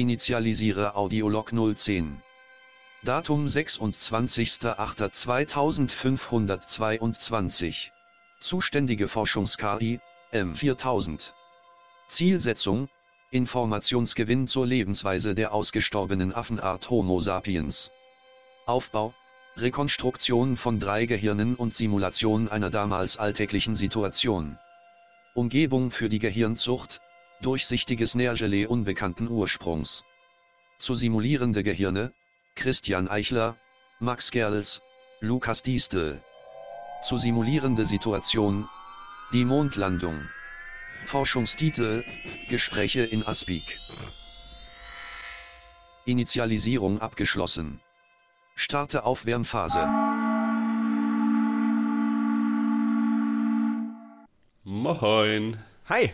Initialisiere Audiolog 010. Datum 26.08.2522. Zuständige Forschungs-KI, M4000. Zielsetzung, Informationsgewinn zur Lebensweise der ausgestorbenen Affenart Homo sapiens. Aufbau, Rekonstruktion von drei Gehirnen und Simulation einer damals alltäglichen Situation. Umgebung für die Gehirnzucht, durchsichtiges Nährgelee unbekannten Ursprungs. Zu simulierende Gehirne, Christian Eichler, Max Gerls, Lukas Diestel. Zu simulierende Situation, die Mondlandung. Forschungstitel, Gespräche in Aspik. Initialisierung abgeschlossen. Starte Aufwärmphase. Moin. Hi.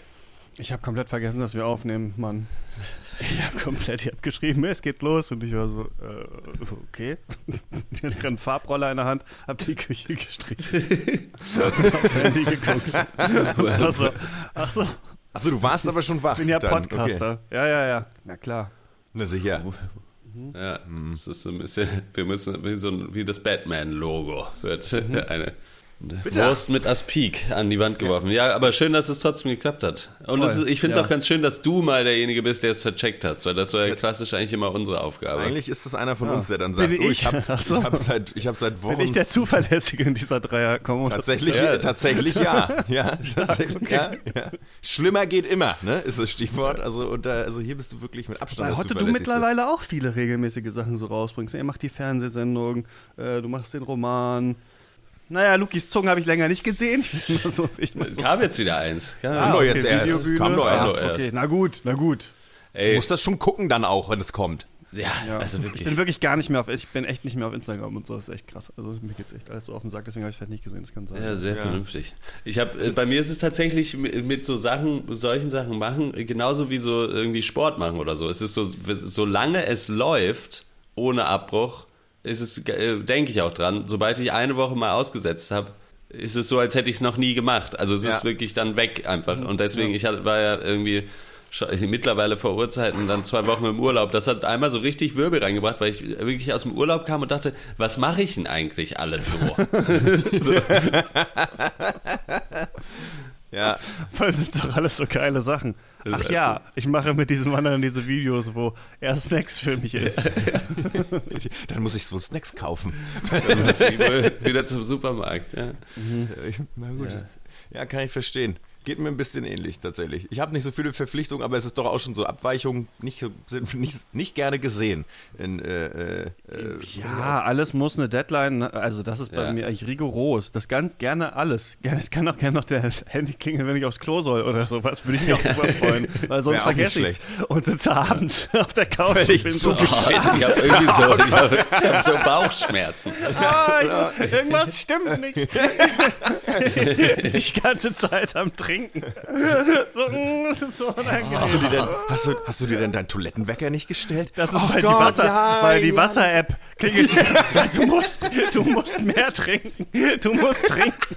Ich habe komplett vergessen, dass wir aufnehmen, Mann. Ich habe komplett, ich habe geschrieben, es geht los und ich war so, äh, okay. Ich hatte einen Farbroller in der Hand, hab die Küche gestrichen. aufs Handy geguckt. Ach so, ach so, Achso, du warst aber schon wach. ich bin ja dann. Podcaster. Okay. Ja, ja, ja. Na klar. Na sicher. Ja, es ist so ein bisschen, wir müssen, wie, so ein, wie das Batman-Logo wird eine Wurst mit Aspik an die Wand geworfen. Ja, aber schön, dass es trotzdem geklappt hat. Und ist, ich finde es ja. auch ganz schön, dass du mal derjenige bist, der es vercheckt hast, weil das war ja klassisch eigentlich immer unsere Aufgabe. Eigentlich ist es einer von uns, der dann sagt, Bin oh, ich? ich habe so. ich hab seit, ich hab seit Wochen... Bin ich der Zuverlässige in dieser Dreier-Kombo? Tatsächlich, Ja. tatsächlich ja. Ja, tatsächlich ja, ja. Schlimmer geht immer, ne? Ist das Stichwort. Also, und da, also hier bist du wirklich mit Abstand Weil heute du mittlerweile auch viele regelmäßige Sachen so rausbringst. Er macht die Fernsehsendung, äh, du machst den Roman. Naja, Lukis Zungen habe ich länger nicht gesehen. Ich so, ich so. kam jetzt wieder eins. Ja, Kam doch jetzt erst. Kam doch Ach, erst. okay, na gut, na gut. Du ey, musst das schon gucken dann auch, wenn es kommt. ja, also Ich wirklich. bin wirklich gar nicht mehr auf, ich bin echt nicht mehr auf Instagram und so, das ist echt krass. Also mir geht's echt alles so auf den Sack, deswegen habe ich vielleicht nicht gesehen, das kann sein. Ja, sehr vernünftig. Ich habe, äh, bei mir ist es tatsächlich mit, so Sachen, solchen Sachen machen, genauso wie so irgendwie Sport machen oder so. Es ist so, solange es läuft, ohne Abbruch, ist es, äh, denke ich auch dran. Sobald ich eine Woche mal ausgesetzt habe, ist es so, als hätte ich es noch nie gemacht. Also es Ja. ist wirklich dann weg einfach. Und deswegen, ich hatte, war ja irgendwie mittlerweile vor Urzeiten dann zwei Wochen im Urlaub. Das hat einmal so richtig Wirbel reingebracht, weil ich wirklich aus dem Urlaub kam und dachte, was mache ich denn eigentlich alles so? so. Ja. Vor allem sind doch alles so geile Sachen. Also, Ach ja, ich mache mit diesen Wandern diese Videos, wo er Snacks für mich isst. Dann muss ich so Snacks kaufen. Dann muss ich wohl wieder zum Supermarkt. Ja. Ich- Na gut. Ja. kann ich verstehen. Geht mir ein bisschen ähnlich tatsächlich. Ich habe nicht so viele Verpflichtungen, aber es ist doch auch schon so Abweichungen nicht, sind nicht, nicht gerne gesehen. In, äh, äh, äh, Ja, alles muss eine Deadline, ne? also das ist bei Ja. mir eigentlich rigoros. Das ganz gerne alles. Es kann auch gerne noch der Handy klingeln, wenn ich aufs Klo soll oder sowas. Würde ich mich auch drüber freuen, weil sonst vergesse ich und sitze abends auf der Couch und bin so, Scheiße, ich habe irgendwie so, ich hab, ich hab so Bauchschmerzen. ah, ich- irgendwas stimmt nicht. Die ganze Zeit am Trinken. So, mm, das ist so unangenehm. hast, du dir denn, hast, du, hast du dir denn deinen Toilettenwecker nicht gestellt? Das ist, Oh weil, Gott, die Wasser, nein, weil die. Wasser-App klingelt die ganze Zeit. Du musst, du musst mehr trinken. Du musst trinken.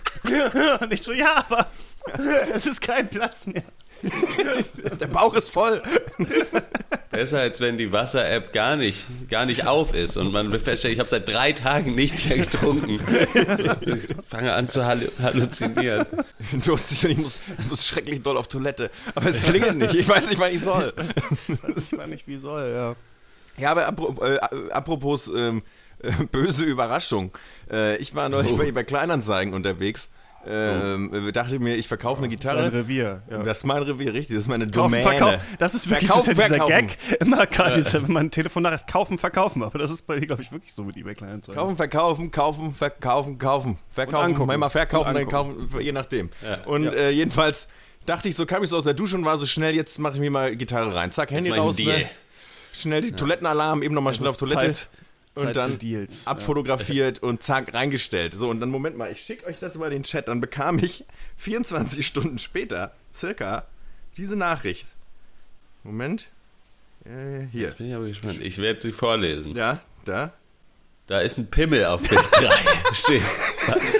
Und ich so, ja, aber es ist kein Platz mehr. Der Bauch ist voll. Besser als wenn die Wasser-App gar nicht, gar nicht auf ist und man feststellt, ich habe seit drei Tagen nichts mehr getrunken. Ich fange an zu hallu halluzinieren. Du hast dich, ich, muss, ich muss schrecklich doll auf Toilette. Aber es klingelt nicht. Ich weiß nicht, wann ich soll. Das war nicht wie soll, ja. Ja, aber äh, apropos ähm, äh, böse Überraschung. Äh, ich war neulich bei, bei Kleinanzeigen unterwegs. Ähm, äh, dachte mir, ich verkaufe eine Dein Gitarre. Revier. Ja. Das ist mein Revier, richtig. Das ist meine Kaufen, Domäne. verkaufen. Das ist wirklich Verkaufen, das ist ja dieser verkaufen. Gag. Immer gerade, diese, wenn man ein Telefon nachher kaufen, verkaufen. Aber das ist bei dir, glaube ich, wirklich so mit eBay Kleinanzeigen. Kaufen, verkaufen, kaufen, verkaufen, kaufen. Verkaufen, manchmal verkaufen, dann kaufen, je nachdem. Ja. Und Ja. Äh, jedenfalls dachte ich so, kam ich so aus der Dusche und war so schnell, jetzt mache ich mir mal Gitarre rein. Zack, Handy raus, ne? Schnell die Toilettenalarm, eben nochmal schnell auf Toilette. Zeit- und dann Deals. abfotografiert und zack, reingestellt. So, und dann, Moment mal, ich schicke euch das über den Chat. Dann bekam ich 24 Stunden später circa diese Nachricht. Moment. Äh, hier. Jetzt bin ich aber gespannt. Ich werde sie vorlesen. Ja, da. Da ist ein Pimmel auf Bild 3. Steht. Was?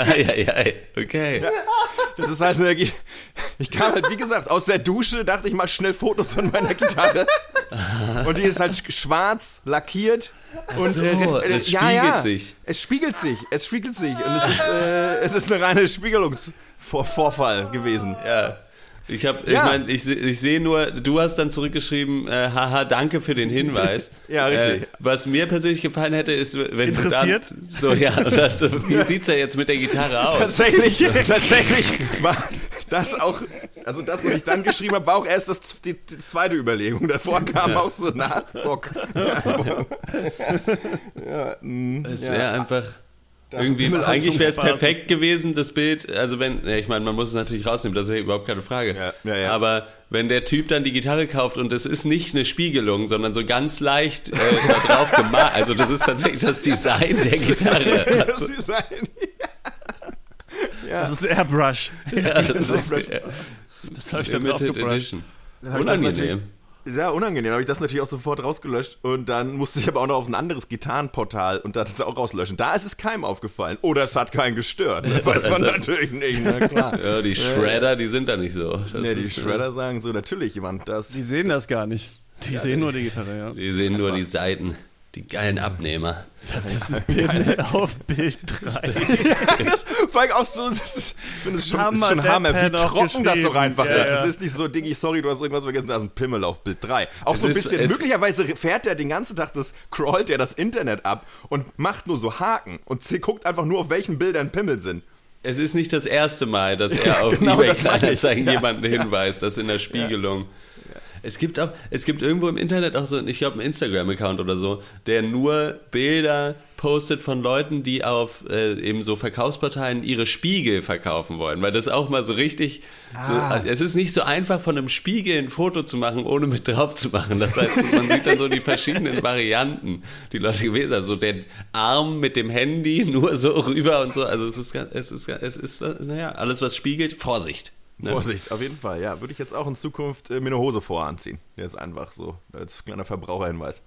Eieiei. Okay. Das ist halt eine, Ich kam halt, wie gesagt, aus der Dusche, dachte ich mal schnell Fotos von meiner Gitarre. Und die ist halt schwarz, lackiert. Und so, äh, es spiegelt sich. Es spiegelt sich, es spiegelt sich. Und es ist, äh, es ist eine reine Spiegelungsvorfall gewesen. Ja. Ich habe, Ja. ich meine, ich, ich sehe nur, du hast dann zurückgeschrieben, äh, haha, danke für den Hinweis. Ja, richtig. Äh, was mir persönlich gefallen hätte, ist, wenn Interessiert? du dann, so ja, das, wie sieht's ja jetzt mit der Gitarre aus? Tatsächlich, tatsächlich war das auch, also das, was ich dann geschrieben habe, war auch erst das, die, die zweite Überlegung. Davor kam auch so, na, Bock. Es wäre einfach irgendwie, Himmel eigentlich wäre es perfekt gewesen, das Bild, also wenn, ja, ich meine, man muss es natürlich rausnehmen, das ist ja überhaupt keine Frage. Ja, ja, ja. Aber wenn der Typ dann die Gitarre kauft und es ist nicht eine Spiegelung, sondern so ganz leicht äh, da drauf gemalt, also das ist tatsächlich das Design der Gitarre. Das Also, Design. Das ist ein Airbrush. ja, das ist Das habe ich dann Limited. Edition. Das Unangenehm. Sehr unangenehm, habe ich das natürlich auch sofort rausgelöscht und dann musste ich aber auch noch auf ein anderes Gitarrenportal und da das auch rauslöschen. Da ist es keinem aufgefallen. Oder es hat keinen gestört. Das weiß man Also- natürlich nicht, na klar. Ja, die Shredder, die sind da nicht so. Das Nee, die ist, äh, Shredder sagen so, natürlich, jemand, das. Die sehen das gar nicht. Die sehen nur die Gitarre, ja. Die sehen nur die Seiten, die geilen Abnehmer. Pimmel auf Bild 3. das, vor allem auch so, das ist, ich finde es schon, Hammer ist schon Hammer, wie trocken das so einfach Ja, ist. ja. Es ist nicht so, Diggi, sorry, du hast irgendwas vergessen, da ist ein Pimmel auf Bild 3. Auch so ein ist- bisschen, es- möglicherweise fährt der den ganzen Tag, das crawlt der das Internet ab und macht nur so Haken und guckt einfach nur, auf welchen Bildern Pimmel sind. Es ist nicht das erste Mal, dass er auf genau, eBay. Kleinanzeigen jemanden hinweist, das in der Spiegelung. Es gibt auch, es gibt irgendwo im Internet auch so, ich glaube, einen Instagram-Account oder so, der nur Bilder postet von Leuten, die auf äh, eben so Verkaufsportalen ihre Spiegel verkaufen wollen, weil das auch mal so richtig, so, Ah. es ist nicht so einfach von einem Spiegel ein Foto zu machen, ohne mit drauf zu machen. Das heißt, man sieht dann so die verschiedenen Varianten, die Leute gewesen haben. So der Arm mit dem Handy nur so rüber und so. Also es ist, es ist, es ist, naja, alles was spiegelt, Vorsicht. Ne? Vorsicht, auf jeden Fall, ja. Würde ich jetzt auch in Zukunft äh, mir eine Hose voranziehen. Jetzt einfach so, als kleiner Verbraucherhinweis.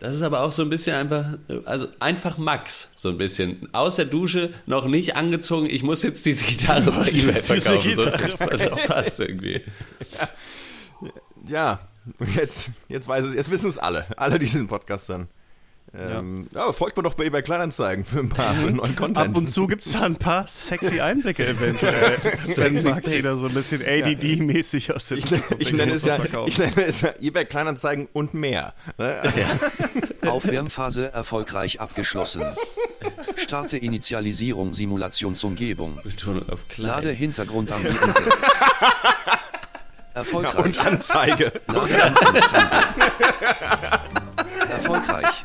Das ist aber auch so ein bisschen einfach, also einfach Max, so ein bisschen. Aus der Dusche, noch nicht angezogen, ich muss jetzt diese Gitarre bei eBay verkaufen. So, das, das passt irgendwie. Ja, und jetzt, jetzt weiß es, jetzt wissen es alle. Alle, die diesen Podcast dann. Ähm, ja. aber folgt mir doch bei eBay Kleinanzeigen für ein paar für neuen Content. Ab und zu gibt es da ein paar sexy Einblicke eventuell. Max Pics. wieder so ein bisschen ADD-mäßig aus der ich, kommt, ich, dann nenne es ja, ich nenne es ja eBay Kleinanzeigen und mehr. Ne? Aufwärmphase erfolgreich abgeschlossen. Starte Initialisierung Simulationsumgebung. Lade. Hintergrund am. Erfolgreich. Und Anzeige. Erfolgreich.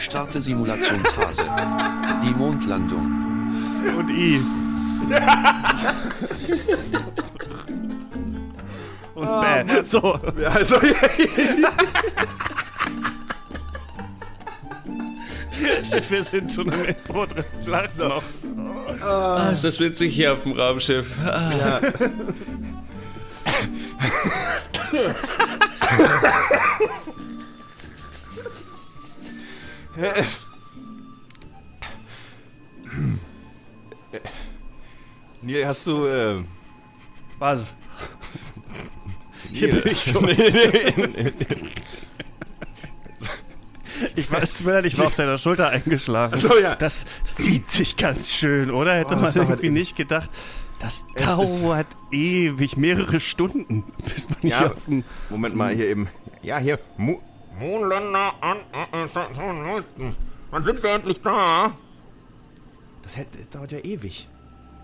Starte Simulationsphase. Die Mondlandung. Und I. Und bäh. So. Ja, also, Wir sind schon im Intro drin. Lass noch. Ah, ist das witzig hier auf dem Raumschiff. Ah, Neil, hast du. Äh, Was? Neil, bin ich schon. nee, nee, nee. Ich weiß, tut mir leid, ich war auf deiner Schulter eingeschlagen. so, ja. Das zieht sich ganz schön, oder? Hätte Oh, man irgendwie ewig. nicht gedacht. Das dauert ewig, mehrere Stunden, bis man hier Ja, auf dem... Moment mal, hier eben. Ja, hier. Mu Mondländer an. Wann sind wir endlich da? das, hält, das dauert ja ewig.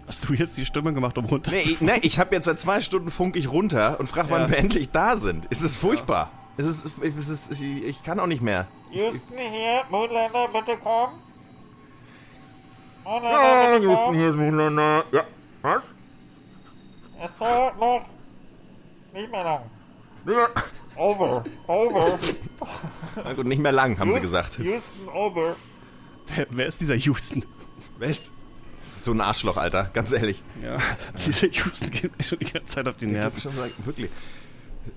Hast du jetzt die Stimme gemacht, um runter? Nee, ich, nee, ich habe jetzt seit zwei Stunden funk ich runter und frage, wann Ja. wir endlich da sind. Es ist furchtbar. Es ist, es ist, ich, ich kann auch nicht mehr. Houston hier, Mondländer, bitte komm. Ja, Mondländer, bitte Houston, komm. hier ist Mondländer. Ja, was? Es dauert noch nicht mehr lang. Ja. Over, over. Na gut, nicht mehr lang, haben sie gesagt. Houston, over. Wer, wer ist dieser Houston? West? Das ist so ein Arschloch, Alter, ganz ehrlich. Ja, dieser Houston geht mir schon die ganze Zeit auf die Nerven. Schon sagen, Wirklich.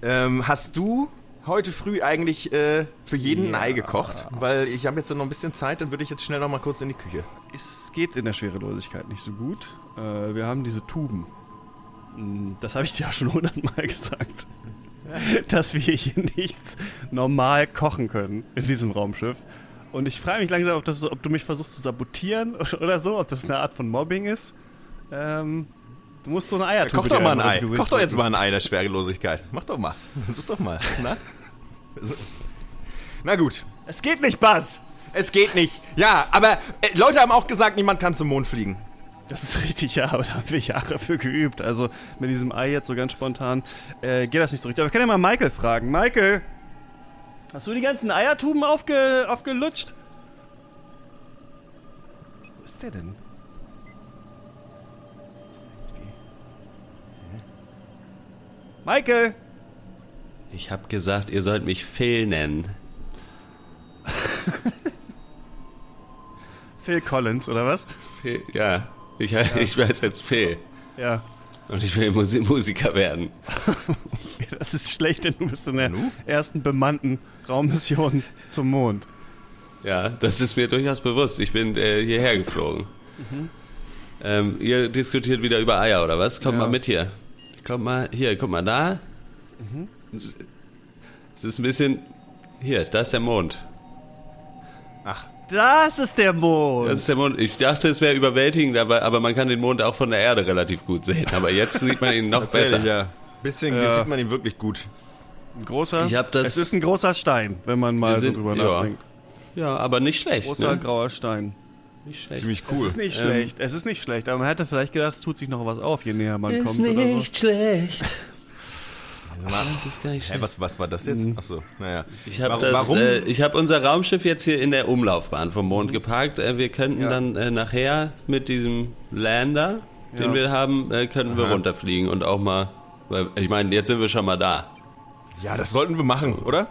Ähm, hast du heute früh eigentlich äh, für jeden ein Ei gekocht? Weil ich habe jetzt noch ein bisschen Zeit, dann würde ich jetzt schnell noch mal kurz in die Küche. Es geht in der Schwerelosigkeit nicht so gut. Äh, wir haben diese Tuben. Das habe ich dir auch schon hundertmal gesagt. Dass wir hier nichts normal kochen können in diesem Raumschiff. Und ich frage mich langsam, ob, das, ob du mich versuchst zu sabotieren oder so, ob das eine Art von Mobbing ist. Ähm, du musst so eine Eiertube Koch doch mal ein Ei. Koch doch jetzt mal ein Ei der Schwerelosigkeit. Mach doch mal. Versuch doch mal. Na? Na gut. Es geht nicht, Buzz! Es geht nicht. Ja, aber äh, Leute haben auch gesagt, niemand kann zum Mond fliegen. Das ist richtig, ja, aber da haben wir Jahre für geübt. Also mit diesem Ei jetzt so ganz spontan äh, geht das nicht so richtig. Aber ich kann ja mal Michael fragen. Michael, hast du die ganzen Eiertuben aufge, aufgelutscht? Wo ist der denn? Michael! Ich habe gesagt, ihr sollt mich Phil nennen. Phil Collins, oder was? Phil, ja, ich, ich weiß jetzt Phil. Ja. Und ich will Musi Musiker werden. Das ist schlecht, denn du bist in der ersten bemannten Raummission zum Mond. Ja, das ist mir durchaus bewusst. Ich bin äh, hierher geflogen. Ähm, ihr diskutiert wieder über Eier, oder was? Kommt Ja. mal mit hier. Kommt mal hier, guck mal da. Es ist ein bisschen. Hier, da ist der Mond. Das ist der Mond! Das ist der Mond. Ich dachte, es wäre überwältigend, aber, aber man kann den Mond auch von der Erde relativ gut sehen. Aber jetzt sieht man ihn noch besser. Ja. Bisschen Ja. sieht man ihn wirklich gut. Ein großer. Ich hab das- es ist ein großer Stein, wenn man mal sind- so drüber ja. nachdenkt. Ja, aber nicht schlecht. Großer Ne? grauer Stein. Nicht schlecht. Ziemlich Es cool. ist nicht Ähm, schlecht. Es ist nicht schlecht, aber man hätte vielleicht gedacht, es tut sich noch was auf, je näher man Ist kommt oder so. nicht schlecht. Mal, Das ist gar nicht schlecht. was, was war das jetzt? Achso, naja. Ich habe das, äh, ich habe unser Raumschiff jetzt hier in der Umlaufbahn vom Mond geparkt. Äh, wir könnten Ja. dann äh, nachher mit diesem Lander, den Ja. wir haben, äh, könnten wir runterfliegen und auch mal, weil ich meine, jetzt sind wir schon mal da. Ja, das sollten wir machen, oder?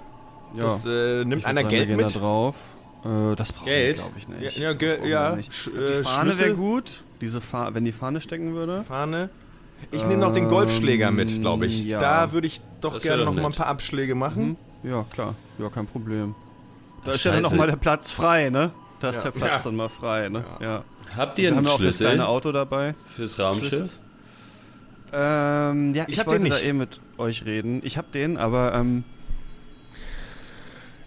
Ja. Das äh, nimmt Ich einer sagen, Geld mit. Da drauf. Äh, das brauchen Geld? wir, glaube ich, nicht. Ja, ja, ge- ja, nicht. Sch- Die äh, Fahne wäre gut. Diese Fa wenn die Fahne stecken würde. Fahne. Ich nehme noch den Golfschläger mit, glaube ich. ja. Da würde ich doch Das gerne noch mal ein nett. paar Abschläge machen. Ja, klar. Ja, kein Problem. Da Ach, ist ja dann scheiße. noch mal der Platz frei, ne? Da ist Ja. der Platz Ja. dann mal frei, ne? Ja. Habt Wir ihr haben einen das Schlüssel kleine Auto dabei. fürs Raumschiff? Schlüssel? Ähm, ja, ich, Ich hab wollte den da nicht. eh mit euch reden. Ich hab den, aber ähm,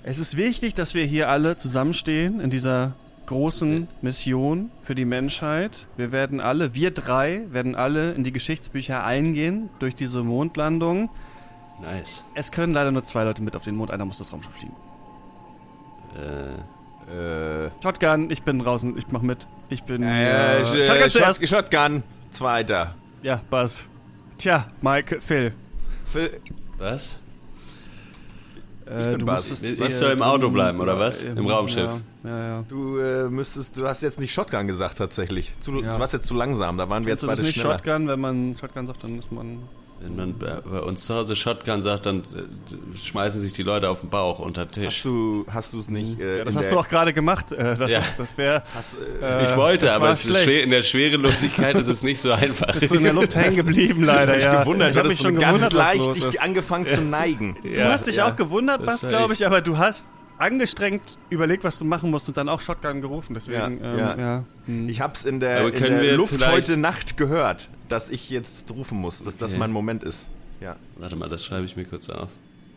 es ist wichtig, dass wir hier alle zusammenstehen in dieser großen Mission für die Menschheit. Wir werden alle, wir drei, werden alle in die Geschichtsbücher eingehen durch diese Mondlandung. Nice. Es können leider nur zwei Leute mit auf den Mond, einer muss das Raumschiff fliegen. Äh, Äh, Shotgun, ich bin draußen, ich mach mit. Ich bin. äh, äh, Sh- Shotgun Shot, zuerst. Shotgun. Zweiter. Ja, Buzz. Tja, Mike, Phil. Phil, was? Äh, bin du musst Ich eher soll im Auto bleiben, oder was? Ja, Im Raumschiff. Ja, ja. ja. du äh, müsstest, du hast jetzt nicht Shotgun gesagt tatsächlich. Zu, Ja. Du warst jetzt zu langsam, da waren wir jetzt beide nicht schneller. Shotgun? Wenn man Shotgun sagt, dann muss man. Wenn man bei uns zu Hause Shotgun sagt, dann äh, schmeißen sich die Leute auf den Bauch unter den Tisch. Hast du hast du es nicht äh, Ja, das in hast du auch gerade gemacht. Äh, das Ja. ist- das wäre. hast, äh, Ich wollte, das aber schwer, in der Schwerelosigkeit ist es nicht so einfach. Bist du in der Luft hängen geblieben, leider, ich ja. gewundert, ich habe hattest mich schon ganz leicht dich angefangen zu neigen. Du hast dich auch gewundert, war glaube ich, aber du hast angestrengt überlegt, was du machen musst und dann auch Shotgun gerufen. Deswegen, Ja, ähm, ja. ja. hm. Ich hab's in der, in der wir Luft heute Nacht gehört, dass ich jetzt rufen muss, dass das Okay. mein Moment ist. Ja. Warte mal, das schreibe ich mir kurz auf.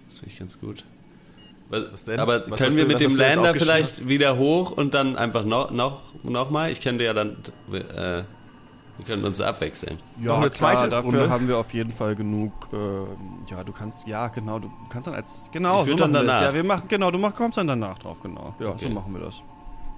Das finde ich ganz gut. Was, denn? Aber Was können wir du- mit was dem Lander vielleicht wieder hoch und dann einfach noch, noch, noch mal? Ich könnte ja dann, äh, wir können uns abwechseln. Ja, Noch eine klar, zweite dafür Runde? haben wir auf jeden Fall genug. ähm, ja, du kannst, ja, genau, du kannst dann als, genau, Ich so dann machen wir danach. das. Ja, wir machen, genau, du mach, kommst dann danach drauf, genau. Ja, Okay. so machen wir das.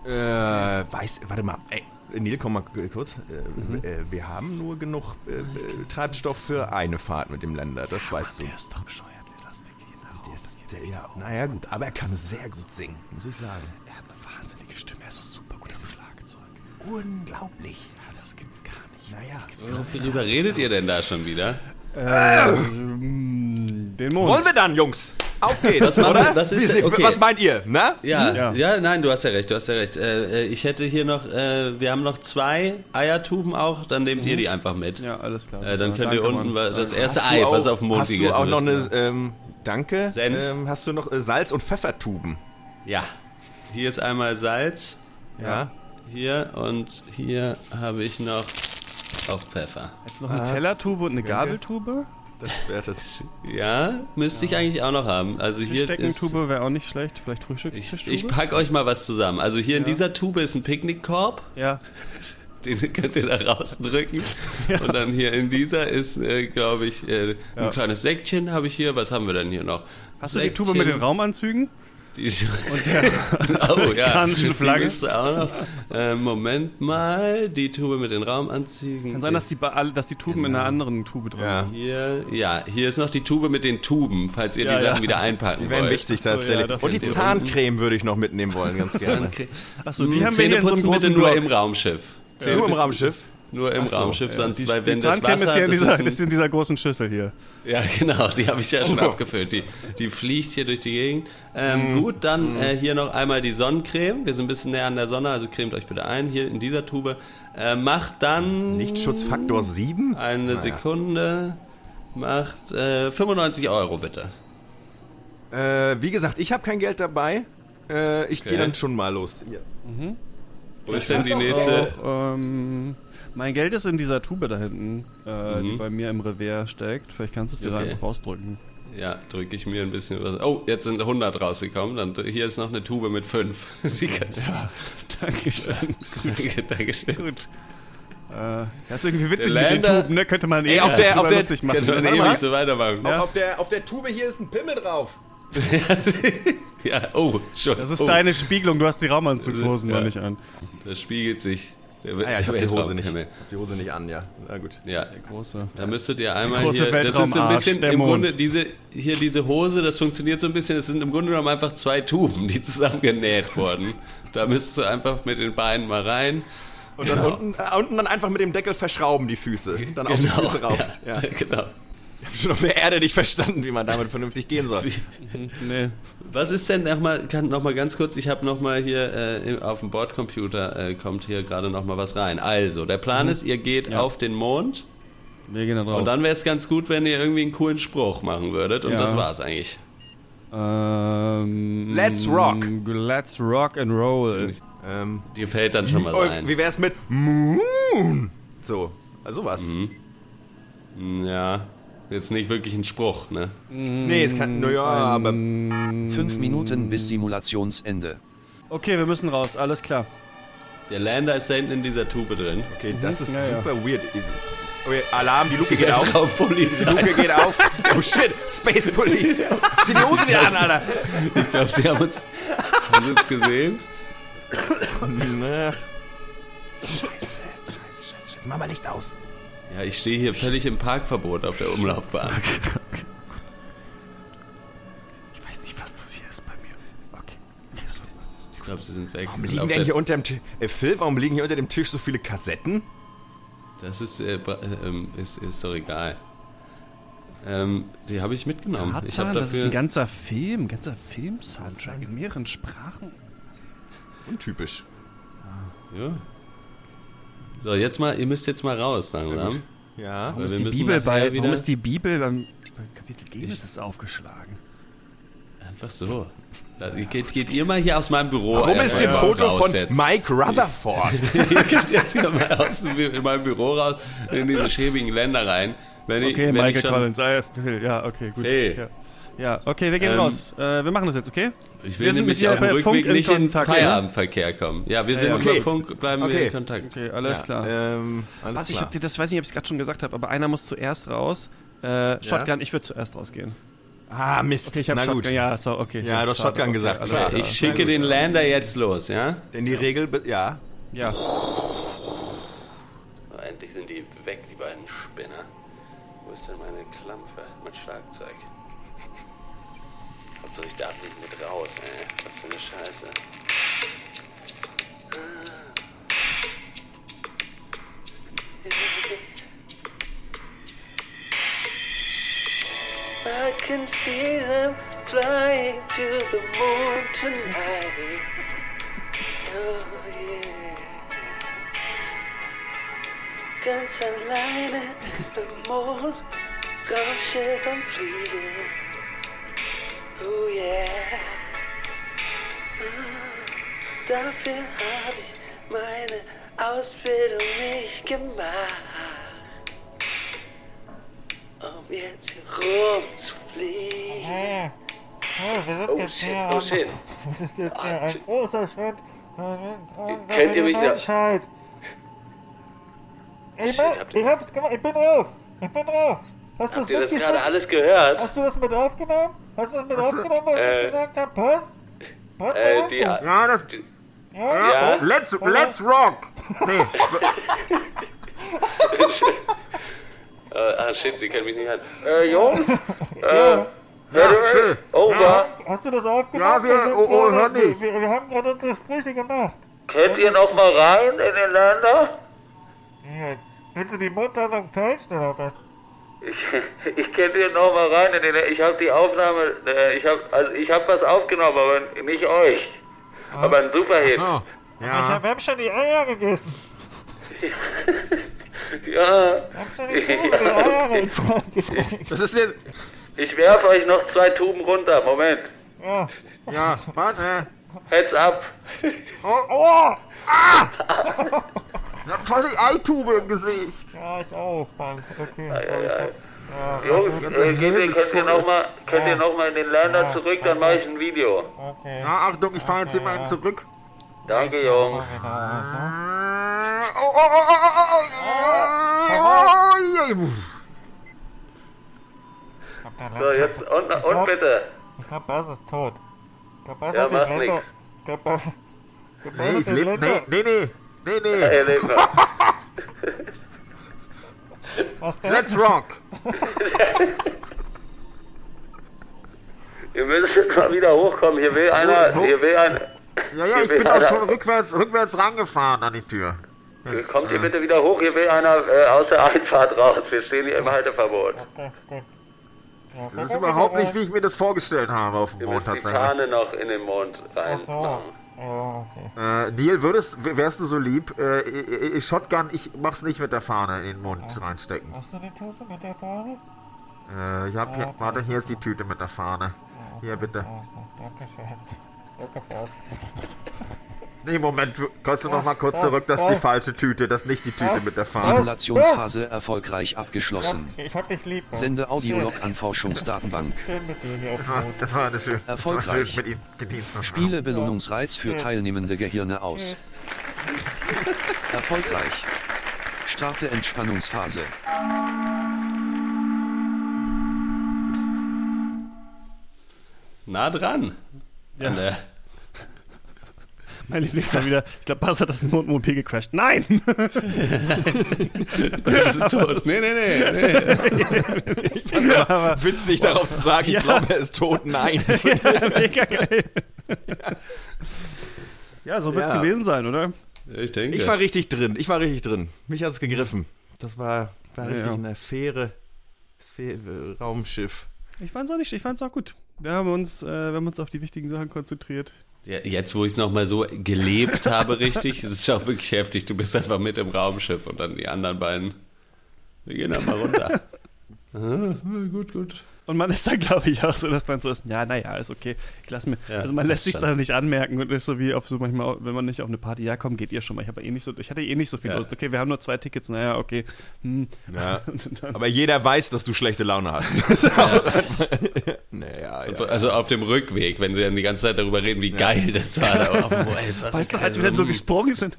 Äh, weiß, warte mal, ey, Neil, komm mal kurz. Äh, Mhm. äh, wir haben nur genug äh, äh, Treibstoff für eine Fahrt mit dem Länder, das weißt du. ist doch bescheuert, wir lassen weggehen nach Der ist, der, ja, naja gut, aber er kann sehr gut singen, muss ich sagen. Er hat eine wahnsinnige Stimme, er ist auch super gut am Schlagzeug. Unglaublich. Naja. Worüber redet ihr denn da schon wieder? Ähm, den Mond. Wollen wir dann, Jungs? Auf geht's, oder? Das ist- okay. Was meint ihr, ne? Ja, Ja. ja, nein, du hast ja recht, du hast ja recht. Äh, äh, ich hätte hier noch, äh, wir haben noch zwei Eiertuben auch, dann nehmt ihr die einfach mit. Ja, alles klar. Äh, dann Ja, könnt ihr unten Mann. das erste Hast Ei, auch- was auf dem Mond Hast du auch noch wird. eine, ähm, danke, Senf? ähm, hast du noch äh, Salz- und Pfeffertuben? Ja. Hier ist einmal Salz, Ja. hier und hier habe ich noch Auch Pfeffer. Jetzt noch eine Tellertube und eine Gabeltube. Das wäre das. Ja, müsste ich eigentlich auch noch haben. Also Eine hier ist, Steckentube wäre auch nicht schlecht. Vielleicht ich, Frühstückstischtube. ich pack euch mal was zusammen. Also hier in dieser Tube ist ein Picknickkorb. ja. Den könnt ihr da rausdrücken. Und dann hier in dieser ist, äh, glaube ich, äh, ein Ja. kleines Säckchen habe ich hier. Was haben wir denn hier noch? Hast du die Tube mit den Raumanzügen? Die und der oh, ja. Die Flagge? Äh, Moment mal, die Tube mit den Raumanzügen. Kann sein, dass die, dass die Tuben in einer anderen Tube drin Ja. sind. hier, ja, hier ist noch die Tube mit den Tuben, falls ihr Ja, die Sachen ja. wieder einpacken Die wären wollt. wichtig so, ja, tatsächlich. das und die die Zahncreme würde ich noch mitnehmen wollen, ganz gerne. Achso, die Hm, haben wir hier in so einem bitte nur Block. im Raumschiff. Nur im Raumschiff. Nur im Raumschiff, sonst, Die, weil wenn die das Zahncreme Wasser... ist hier in das dieser, ist ein- ist in dieser großen Schüssel hier. Ja, genau, die habe ich ja schon Oh. abgefüllt. Die, die fliegt hier durch die Gegend. Ähm, Mhm. Gut, dann äh, hier noch einmal die Sonnencreme. Wir sind ein bisschen näher an der Sonne, also cremt euch bitte ein, hier in dieser Tube. Äh, macht dann Lichtschutzfaktor 7? eine Sekunde, macht äh, 95 Euro bitte. Äh, wie gesagt, ich habe kein Geld dabei. Äh, ich gehe Okay. dann schon mal los. Hier. Wo ist denn die nächste? Auch, ähm, mein Geld ist in dieser Tube da hinten, äh, die Mhm. bei mir im Revers steckt. Vielleicht kannst du es dir da Okay. einfach rausdrücken. Ja, drücke ich mir ein bisschen was. Oh, jetzt sind 100 rausgekommen. Dann, hier ist noch eine Tube mit 5. Die kannst Dankeschön. Danke, Dankeschön. Gut. Äh, das ist irgendwie witzig Der mit den Länder- Tuben, ne? Könnte man eh auf der- auf der- lustig machen. Könnte man ewig so weitermachen. Ja. Auf, der, auf der Tube hier ist ein Pimmel drauf. Ja, oh, schon. Das ist oh, deine Spiegelung, du hast die Raumanzugshosen Ja. noch nicht an. Das spiegelt sich. Ah ja, ich habe die Hose nicht. Hab die Hose nicht an, ja. Na gut. Ja, Der große. da müsstet ihr einmal hier. Das ist so ein bisschen im Mond. Grunde diese hier diese Hose. Das funktioniert so ein bisschen. Es sind im Grunde genommen einfach zwei Tuben, die zusammengenäht wurden. Da müsst ihr einfach mit den Beinen mal rein. Und dann unten, äh, unten dann einfach mit dem Deckel verschrauben die Füße. Dann auf die Füße rauf. Ja. Ja, genau. Ich habe schon auf der Erde nicht verstanden, wie man damit vernünftig gehen soll. Nee. Was ist denn nochmal, kann noch mal ganz kurz, ich habe nochmal hier äh, auf dem Bordcomputer äh, kommt hier gerade nochmal was rein. Also, der Plan ist, ihr geht auf den Mond Wir gehen da drauf. und dann wäre es ganz gut, wenn ihr irgendwie einen coolen Spruch machen würdet und Ja. das war's eigentlich. ähm, Let's rock. Let's rock and roll. Ähm, Dir fällt dann schon was oh, ein. wie wär's mit Moon? So, also was. Ja, jetzt nicht wirklich ein Spruch, ne? Nee, es kann, naja, aber Fünf Minuten bis Simulationsende. Okay, wir müssen raus, alles klar. Der Lander ist da hinten in dieser Tube drin. okay, das ist Ja, ja. super weird. Okay, Alarm, die Luke geht auf. Die. Luke geht auf. Oh shit, Space Police. Zieh die Hose wieder an, Alter. Ich glaube, sie haben uns, haben sie uns gesehen. Scheiße, scheiße, scheiße, scheiße. Mach mal Licht aus. Ja, ich stehe hier völlig im Parkverbot auf der Umlaufbahn. Ich weiß nicht, was das hier ist bei mir. Okay. Ich glaube, sie sind weg. Warum sind liegen denn hier unter dem Tisch? Äh, Phil, warum liegen hier unter dem Tisch so viele Kassetten? Das ist, äh, äh, ähm, ist, ist doch egal. Ähm, die habe ich mitgenommen. ich habe Tarzan, das ist dafür. ein ganzer Film, ein ganzer Film-Soundtrack in mehreren Sprachen. Untypisch. ja. So, jetzt mal, ihr müsst jetzt mal raus, langsam. Ja. Weil Ist die Bibel bei, wieder- warum ist die Bibel beim, beim Kapitel Genesis aufgeschlagen? Einfach so. Da, geht, geht ihr mal hier aus meinem Büro. Warum ist ein Foto raus von jetzt. Mike Rutherford? ihr geht jetzt hier mal aus in meinem Büro raus, in diese schäbigen Länder rein. Wenn ich, Okay, wenn Michael ich schon, Collins, ah, ja, okay, gut. Phil. Ja. Ja, okay, wir gehen Ähm, raus. Äh, wir machen das jetzt, okay? Ich Wir will sind nämlich mit dir auf dem Rückweg in nicht in Kontakt, Feierabendverkehr kommen. Ja, wir sind ja. über Okay. Funk, bleiben wir Okay. in Kontakt. Okay, alles klar. ähm, alles Was, ich klar. hab dir, das weiß nicht, ob ich es gerade schon gesagt habe, aber einer muss zuerst raus. Äh, Shotgun, ich würde zuerst rausgehen. ah, Mist. Okay, ich habe Na Shotgun, gut. ja, so, okay. Ja, du hast Shotgun okay, gesagt, alles klar. Ich schicke den Lander jetzt los, ja? Denn die Regel, ja. Ja. Endlich sind die weg, die beiden Spinner. Wo ist denn meine Klampfe, mein Schlagzeug? Hauptsache ich darf nicht mit raus, ey. Was für eine Scheiße. I can feel them flying to the moon tonight. Oh yeah. Ganz alleine im Mond, Raumschiff am Fliegen. Oh yeah. Dafür habe ich meine Ausbildung nicht gemacht. Um jetzt hier rumzufliegen. Hey. Wir sind oh jetzt shit, hier oh shit. Das ist jetzt hier ah, ein großer Schritt. Kennt ihr mich da? Ich, bin, ich hab's gemacht, ich bin drauf. Ich bin drauf. Hast du Habt ihr das gerade alles gehört? Hast du das mit aufgenommen? Hast du das mit Was? aufgenommen, was Äh, ich gesagt habe? Pass? Pass Äh, die, Ja, das. ja? ja, Let's, let's rock! Nee, äh, ah shit, sie kennen mich nicht an. Äh, Jungs? Äh, Ja, Phil. Over. Hast du das aufgenommen? Ja, wir- oh, oh, gerade- hör nicht. Wir, wir haben gerade unsere Gespräche gemacht. Könnt ihr noch mal rein in den Länder? Jetzt. Willst du die Mundhandlung fälschen oder was? Ich, ich könnt ihr noch mal rein in den Ich habe die Aufnahme, äh, ich habe also ich habe was aufgenommen, aber nicht euch. Aber ein Superhit. so. Ich Ja. hab, wir haben schon die Eier gegessen. Ja. Den Eiern gegessen. Das ist jetzt. Ich werfe euch noch zwei Tuben runter. Moment. Ja. Ja, warte. Heads up. Oh! Ich hab voll die Eitube im Gesicht. Ja, ich auch, Mann. Okay. Ei, ei, ei. Ja, Jungs, äh, geht könnt ihr noch mal, könnt ihr noch mal in den Länder zurück, dann mache ich ein Video. okay. Ja, Achtung, ich fahre jetzt hier mal zurück. Danke, Jungs. Oh, oh, oh, oh, oh, oh, oh, oh, So, jetzt und, und bitte. Ich glaub, Bas ist tot. Ich glaub, Bas Ja, macht nix. Ich glaub, Bas... Nee, Nee, nee, nee. Nee, nee. Ey, denn? Let's rock. Ihr müsst jetzt mal wieder hochkommen. Hier will einer, wo? hier will einer. Ja, ja, ich bin auch schon rückwärts, rückwärts rangefahren an die Tür. Jetzt, Kommt ihr äh, bitte wieder hoch, hier will einer äh, aus der Einfahrt raus. Wir stehen hier im Halteverbot. Okay, gut. Ja, Das ist überhaupt nicht, wie ich mir das vorgestellt habe auf dem Mond müssen die tatsächlich. Fahne noch in den Mond Ach rein so. Ja, okay. Äh, Neil, würdest, wärst du so lieb? Äh, Shotgun, ich mach's nicht mit der Fahne in den Mund reinstecken. Hast du die Tube mit der Fahne? Äh, ich hab hier, warte, hier ist die Tüte mit der Fahne. Hier, bitte. Danke schön. Danke. Nee, Moment, du- kannst du noch mal kurz zurück? Das ist die falsche Tüte, das ist nicht die Tüte mit der Fahne. Simulationsphase erfolgreich abgeschlossen. Ich hab dich lieb. Mann. Sende Audiolog an Forschungsdatenbank. Das war, das schön, das war schön Erfolgreich. mit ihm gedient zu. Spiele Belohnungsreiz für teilnehmende Gehirne aus. Erfolgreich. Starte Entspannungsphase. Nah dran. Ja. Mein Lieblings war wieder, ich glaube, Bas hat das Mondmobil gecrashed. Nein! das ist tot. Nee, nee, nee. nee. Witzig darauf zu sagen, ich glaube, er ist tot. Nein. Mega geil. Ja, so wird's Ja. gewesen sein, oder? Ich denke. Ich war richtig drin. Ich war richtig drin. Mich hat's gegriffen. Das war, war richtig ja. eine Fähre. Sphäre, Raumschiff. Ich fand's auch nicht, ich fand's auch gut. Wir haben uns, äh, wir haben uns auf die wichtigen Sachen konzentriert. Jetzt, wo ich es nochmal so gelebt habe, richtig, es ist auch wirklich heftig. Du bist einfach mit im Raumschiff und dann die anderen beiden. Wir gehen dann mal runter. Ah, gut, gut. Und man ist dann, glaube ich, auch so, dass man so ist, ja, naja, ist okay. Ich lass mir, Ja, also man lässt das sich dann. nicht anmerken und ist so wie auf so manchmal, wenn man nicht auf eine Party, ja komm, geht ihr schon mal. Ich habe eh nicht so, ich hatte eh nicht so viel Ja. Lust. Okay, wir haben nur zwei Tickets, naja, okay. Hm. Ja. Aber jeder weiß, dass du schlechte Laune hast. naja, ja. Also auf dem Rückweg, wenn sie dann die ganze Zeit darüber reden, wie geil das war. Da auf dem Eis, was weißt du, als wir dann so gesprungen sind,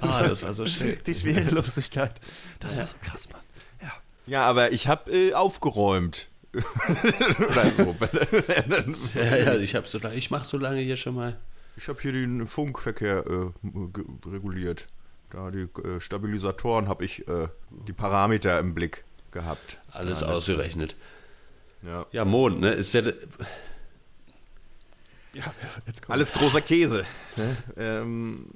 Ah, das war so schön. die Schwerelosigkeit. Das war so krass, Mann. Ja. Ja, aber ich habe äh, aufgeräumt. Oder so. Ja, ja, ich, hab so, lange- ich mach so lange hier schon mal. Ich habe hier den Funkverkehr äh, reguliert. Da die äh, Stabilisatoren habe ich äh, die Parameter im Blick gehabt. Alles ausgerechnet. Ja. Ja, Mond, ne? Ist ja, ja, Alles großer Käse. Ne? Ähm,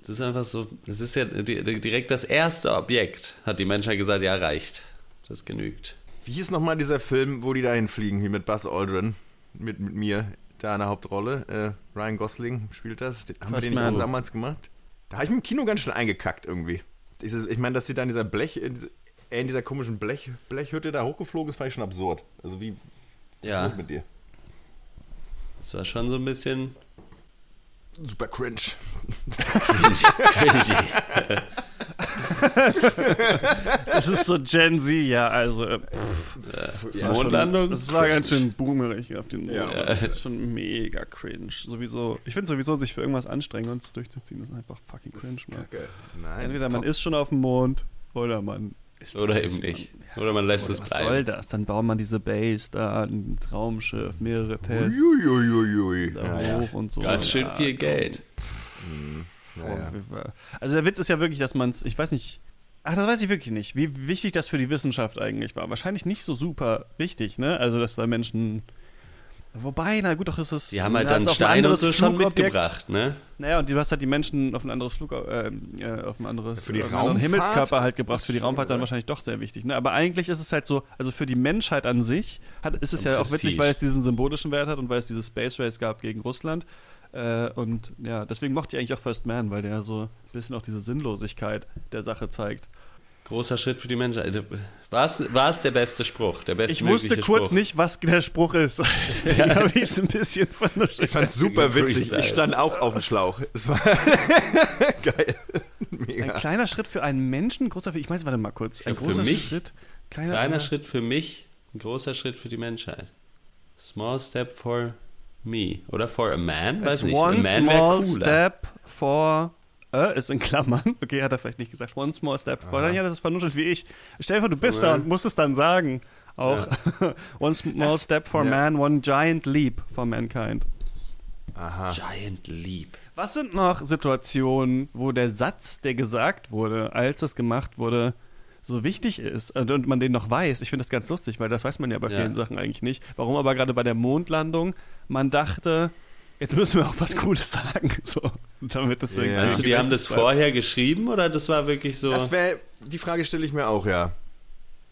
das ist einfach so, das ist ja di- di- direkt das erste Objekt, hat die Menschheit gesagt, ja, reicht. Das genügt. Wie hieß nochmal dieser Film, wo die da hinfliegen, hier mit Buzz Aldrin, mit, mit mir, da in der Hauptrolle. Äh, Ryan Gosling spielt das. Den, haben wir den nicht damals gemacht? Da habe ich im Kino ganz schön eingekackt irgendwie. Dieses, ich meine, dass sie da in dieser Blech, in, diese- er in dieser komischen Blech, Blechhütte da hochgeflogen ist, fand ich schon absurd. Also wie, was Ja. mit dir? Das war schon so ein bisschen Super cringe. cringy. Das ist so Gen Z, ja, also. äh, Die war schon- Mondlandung? Das war ganz schön boomerig auf den Mond. Ja. Das ist schon mega cringe. Sowieso, ich finde sowieso, sich für irgendwas anstrengen und es durchzuziehen, ist einfach fucking cringe, man. Nein, Entweder man ist schon auf dem Mond oder man ist Oder eben nicht. Oder man lässt es Was bleiben. soll das? Dann baut man diese Base da, ein Raumschiff, mehrere Tests, Uiuiuiui. da Ja, ja. hoch und so. Ganz schön Ja, viel Geld. Ja, ja. Also der Witz ist ja wirklich, dass man es, ich weiß nicht, ach, das weiß ich wirklich nicht, wie wichtig das für die Wissenschaft eigentlich war. Wahrscheinlich nicht so super wichtig, ne? Also, dass da Menschen. Wobei, na gut, doch ist es. Die haben halt dann Steine und so schon mitgebracht, ne? Naja, und du hast halt die Menschen auf ein anderes Flug, äh, auf ein anderes Für die auf einen? Himmelskörper halt gebracht. Für die Raumfahrt dann wahrscheinlich doch sehr wichtig. Ne? Aber eigentlich ist es halt so, also für die Menschheit an sich hat, ist es Ein ja auch witzig, weil es diesen symbolischen Wert hat und weil es diese Space Race gab gegen Russland. Äh, und ja, deswegen mochte ich eigentlich auch First Man, weil der so ein bisschen auch diese Sinnlosigkeit der Sache zeigt. Großer Schritt für die Menschheit. War es, war es der beste Spruch? Der Ich wusste kurz Spruch? nicht, was der Spruch ist. Deswegen habe ich es ein bisschen vernuschelt. Ich fand's super witzig. Ich stand auch auf dem Schlauch. Es war geil. Ein Mega. kleiner Schritt für einen Menschen, großer für, ich weiß, warte mal kurz. Ein großer mich- Schritt, kleiner, Kleiner Schritt für mich, ein großer Schritt für die Menschheit. Small step for me. Oder for a man? Weiß It's nicht. one a man small step for. Äh, ist in Klammern. Okay, hat er vielleicht nicht gesagt. One small step for. Dann ja, das ist vernuschelt wie ich. Stell dir vor, du bist da Ja. und musst es dann sagen. Auch. one small Das- step for ja. man, one giant leap for mankind. Aha. Giant Leap. Was sind noch Situationen, wo der Satz, der gesagt wurde, als das gemacht wurde, so wichtig ist und man den noch weiß? Ich finde das ganz lustig, weil das weiß man ja bei Ja. vielen Sachen eigentlich nicht. Warum aber gerade bei der Mondlandung man dachte, jetzt müssen wir auch was Cooles sagen, so, damit das irgendwie. Meinst du, die haben das vorher geschrieben oder das war wirklich so? Das wäre, die Frage stelle ich mir auch, ja.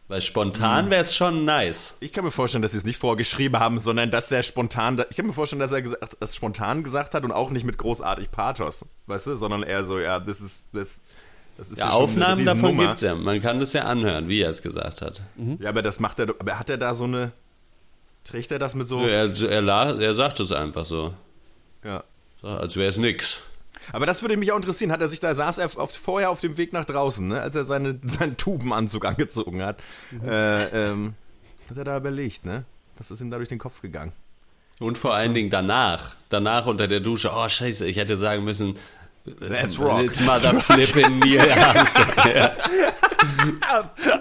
Weil Hm. spontan wäre es schon nice. Ich kann mir vorstellen, dass sie es nicht vorgeschrieben haben, sondern dass er spontan, ich kann mir vorstellen, dass er gesagt, das spontan gesagt hat und auch nicht mit großartig Pathos, weißt du, sondern eher so, ja, das ist, das, das ist Ja, eine Aufnahmen davon Riesennummer. gibt's ja. Man kann das ja anhören, wie er es gesagt hat. Ja, aber das macht er, aber hat er da so eine, trägt er das mit so, Er, er, la- er sagt es einfach so. ja. so als wäre es nix. Aber das würde mich auch interessieren. Hat er sich da saß er auf, vorher auf dem Weg nach draußen, ne, als er seine, seinen Tubenanzug angezogen hat, äh, ähm, hat er da überlegt, ne? Was ist ihm da durch den Kopf gegangen? Und vor allen Dingen danach. Danach unter der Dusche. Oh, scheiße, ich hätte sagen müssen. Let's rock. It's mother flippin' Neil Armstrong. Ja.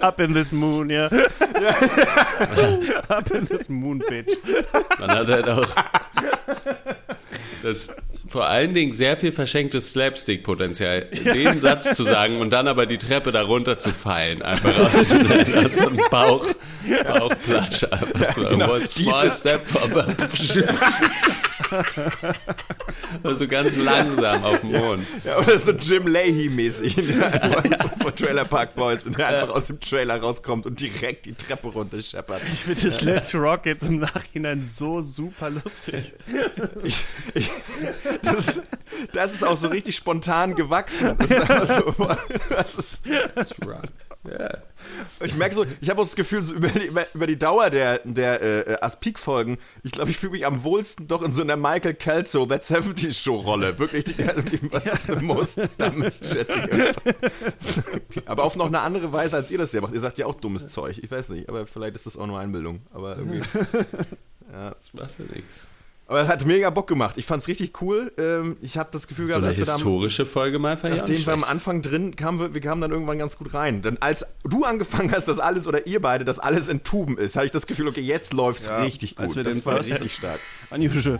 Up in this moon, ja. Up in this moon, bitch. Man hat halt auch das vor allen Dingen sehr viel verschenktes Slapstick-Potenzial, den Satz zu sagen und dann aber die Treppe darunter zu fallen. Einfach aus so ein Bauch, Bauchplatscher. Einfach so, genau. one small step, aber also ganz langsam auf dem Mond. Ja, oder so Jim Leahy-mäßig in dieser von Trailer Park Boys und der einfach aus dem Trailer rauskommt und direkt die Treppe runter scheppert. Ich finde das Let's Rock jetzt im Nachhinein so super lustig. Ich, ich, das, das ist auch so richtig spontan gewachsen. Das ist einfach so, das ist, ich merke so, ich habe auch das Gefühl, so über, die, über, die Dauer der, der äh, Aspik-Folgen, ich glaube, ich fühle mich am wohlsten doch in so einer Michael Kelso That 70s Show-Rolle. Wirklich, die, die, was ist the most dumbest shit? aber auf noch eine andere Weise, als ihr das ja macht. Ihr sagt ja auch dummes Zeug. Ich weiß nicht, aber vielleicht ist das auch nur Einbildung. Aber irgendwie. Das macht ja nichts. Aber es hat mega Bock gemacht. Ich fand's richtig cool. Ähm, ich habe das Gefühl So gehabt, eine dass wir da am- historische Folge mal fand ich auch Nachdem wir am. Anfang drin kamen, wir, wir kamen dann irgendwann ganz gut rein. Denn als du angefangen hast, das alles, oder ihr beide, das alles in Tuben ist, habe ich das Gefühl, okay, jetzt läuft's Ja, richtig als gut. wir das war richtig stark.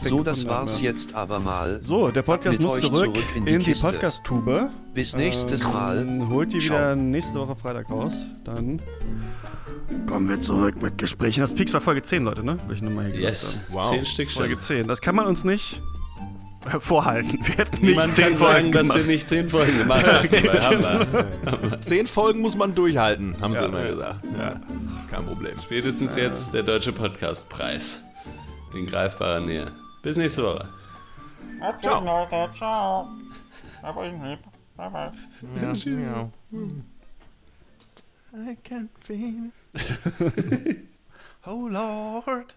So, das war's jetzt aber mal. So, der Podcast muss euch zurück, in die, Kiste. Podcast-Tube. Bis nächstes Mal. Dann holt die Ciao. wieder nächste Woche Freitag raus. Dann kommen wir zurück mit Gesprächen. Das Peaks war Folge 10, Leute, ne? Will ich nochmal hier Yes. Wow. zehn Stück schon. Folge 10. Das kann man uns nicht vorhalten. Wir hätten nicht Niemand 10 kann Folgen sagen, dass gemacht. wir nicht zehn Folgen gemacht haben. weil haben wir. Zehn Folgen muss man durchhalten, haben sie Ja, immer ja. gesagt. Ja. Kein Problem. Spätestens jetzt der Deutsche Podcastpreis. In greifbarer Nähe. Bis nächste Woche. Gut, Leute. Ciao. Hab euch lieb. Bye, bye. Ja, ja. I can't feel it. Oh Lord.